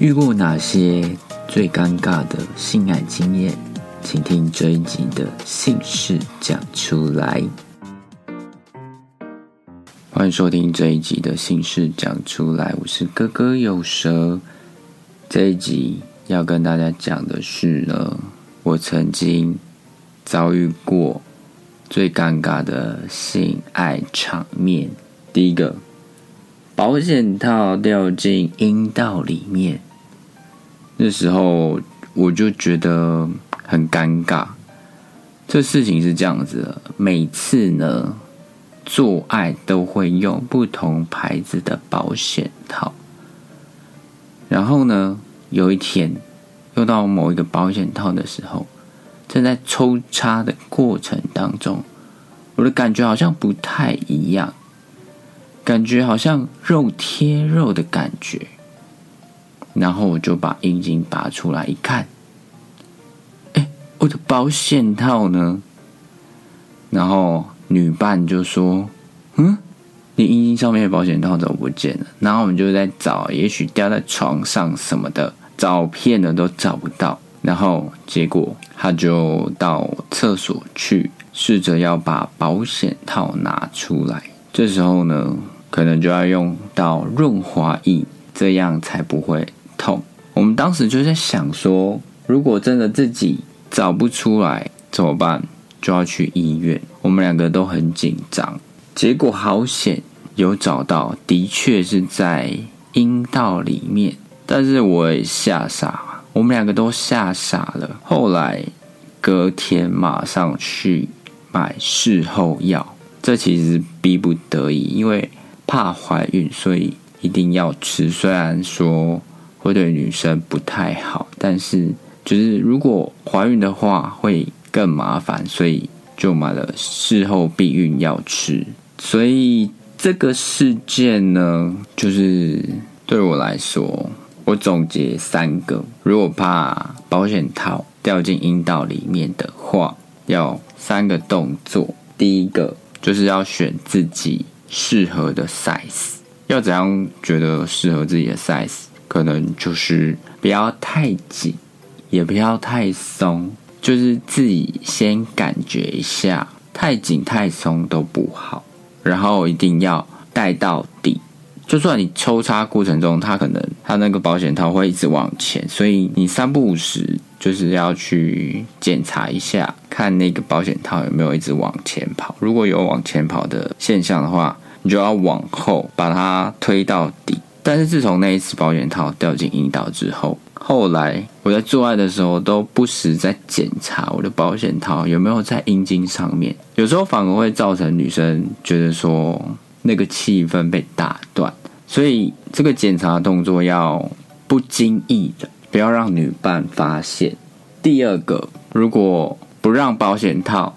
遇过哪些最尴尬的性爱经验？请听这一集的姓氏讲出来。欢迎收听这一集的姓氏讲出来，我是哥哥有蛇。这一集要跟大家讲的是呢，我曾经遭遇过最尴尬的性爱场面。第一个。保险套掉进阴道里面，那时候我就觉得很尴尬。这事情是这样子的：每次呢做爱都会用不同牌子的保险套，然后呢有一天用到某一个保险套的时候，正在抽插的过程当中，我的感觉好像不太一样。感觉好像肉贴肉的感觉，然后我就把阴茎拔出来一看，哎，我的保险套呢？然后女伴就说：“嗯，你阴茎上面的保险套怎么不见了？”然后我们就在找，也许掉在床上什么的，照片呢都找不到。然后结果他就到厕所去，试着要把保险套拿出来。这时候呢？可能就要用到润滑液，这样才不会痛。我们当时就在想说，如果真的自己找不出来怎么办？就要去医院。我们两个都很紧张，结果好险有找到，的确是在阴道里面。但是我也吓傻，我们两个都吓傻了。后来隔天马上去买事后药，这其实逼不得已，因为。怕怀孕，所以一定要吃。虽然说会对女生不太好，但是就是如果怀孕的话会更麻烦，所以就买了事后避孕药吃。所以这个事件呢，就是对我来说，我总结三个：如果怕保险套掉进阴道里面的话，要三个动作。第一个就是要选自己。适合的 size 要怎样觉得适合自己的 size？可能就是不要太紧，也不要太松，就是自己先感觉一下，太紧太松都不好。然后一定要带到底，就算你抽插过程中，它可能它那个保险套会一直往前，所以你三不五时就是要去检查一下，看那个保险套有没有一直往前跑。如果有往前跑的现象的话，你就要往后把它推到底，但是自从那一次保险套掉进阴道之后，后来我在做爱的时候都不时在检查我的保险套有没有在阴茎上面，有时候反而会造成女生觉得说那个气氛被打断，所以这个检查动作要不经意的，不要让女伴发现。第二个，如果不让保险套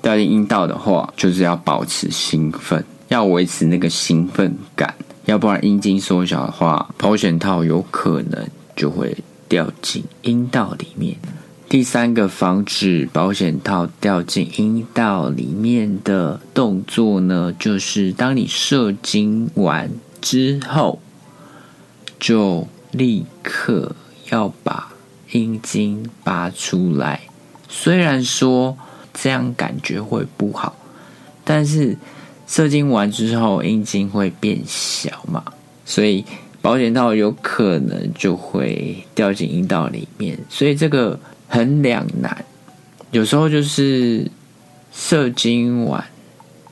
掉进阴道的话，就是要保持兴奋。要维持那个兴奋感，要不然阴茎缩小的话，保险套有可能就会掉进阴道里面。第三个防止保险套掉进阴道里面的动作呢，就是当你射精完之后，就立刻要把阴茎拔出来。虽然说这样感觉会不好，但是。射精完之后，阴茎会变小嘛，所以保险套有可能就会掉进阴道里面，所以这个很两难。有时候就是射精完，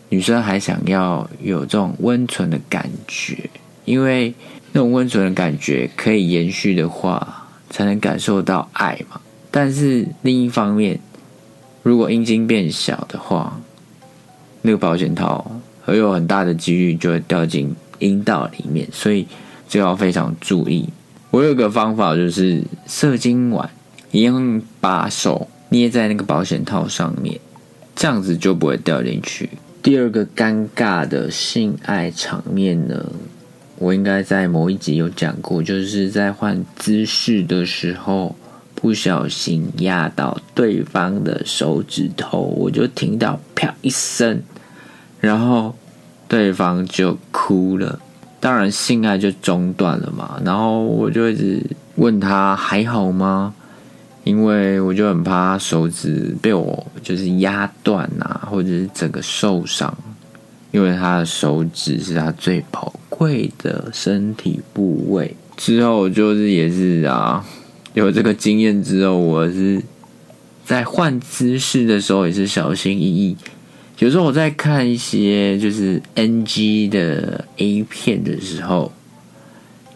女生还想要有这种温存的感觉，因为那种温存的感觉可以延续的话，才能感受到爱嘛。但是另一方面，如果阴茎变小的话，那个保险套。会有很大的几率就会掉进阴道里面，所以就要非常注意。我有个方法，就是射精完一样把手捏在那个保险套上面，这样子就不会掉进去。第二个尴尬的性爱场面呢，我应该在某一集有讲过，就是在换姿势的时候不小心压到对方的手指头，我就听到啪一声。然后对方就哭了，当然性爱就中断了嘛。然后我就一直问他还好吗？因为我就很怕手指被我就是压断啊，或者是整个受伤。因为他的手指是他最宝贵的身体部位。之后就是也是啊，有这个经验之后，我是在换姿势的时候也是小心翼翼。有时候我在看一些就是 NG 的 A 片的时候，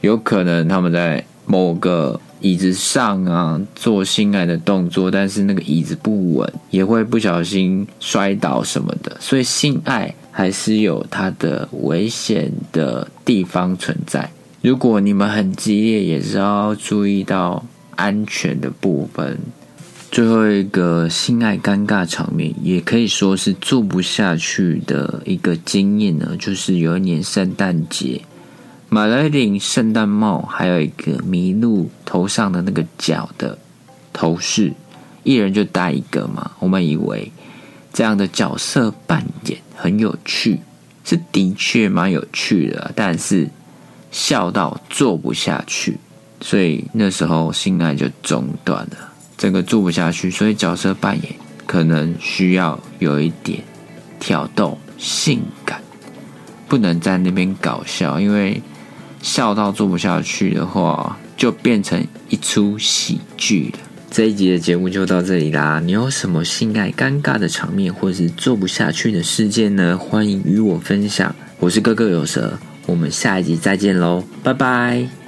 有可能他们在某个椅子上啊做性爱的动作，但是那个椅子不稳，也会不小心摔倒什么的。所以性爱还是有它的危险的地方存在。如果你们很激烈，也是要注意到安全的部分。最后一个性爱尴尬场面，也可以说是做不下去的一个经验呢。就是有一年圣诞节，买了一顶圣诞帽，还有一个麋鹿头上的那个角的头饰，一人就戴一个嘛。我们以为这样的角色扮演很有趣，是的确蛮有趣的，但是笑到做不下去，所以那时候性爱就中断了。整个做不下去，所以角色扮演可能需要有一点挑逗、性感，不能在那边搞笑，因为笑到做不下去的话，就变成一出喜剧了。这一集的节目就到这里啦！你有什么性爱尴尬的场面，或是做不下去的事件呢？欢迎与我分享。我是哥哥有蛇，我们下一集再见喽，拜拜。